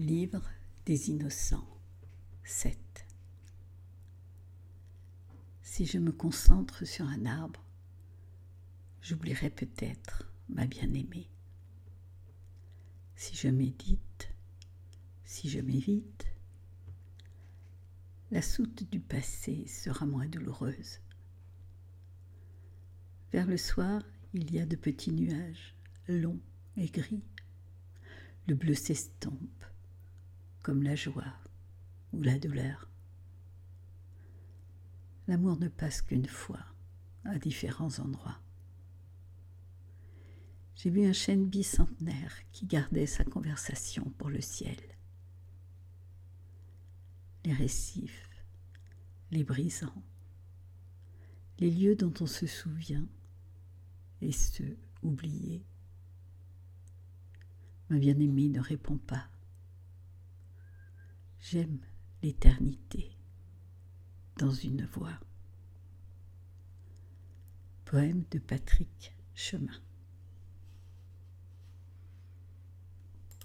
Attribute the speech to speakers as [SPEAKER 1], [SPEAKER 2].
[SPEAKER 1] Livre des innocents 7 Si je me concentre sur un arbre, j'oublierai peut-être ma bien-aimée. Si je médite, si je m'évite, la soute du passé sera moins douloureuse. Vers le soir, il y a de petits nuages, longs et gris. Le bleu s'estompe comme la joie ou la douleur. L'amour ne passe qu'une fois à différents endroits. J'ai vu un chêne bicentenaire qui gardait sa conversation pour le ciel. Les récifs, les brisants, les lieux dont on se souvient et ceux oubliés. Ma bien-aimée ne répond pas. J'aime l'éternité dans une voix. Poème de Patrick Chemin.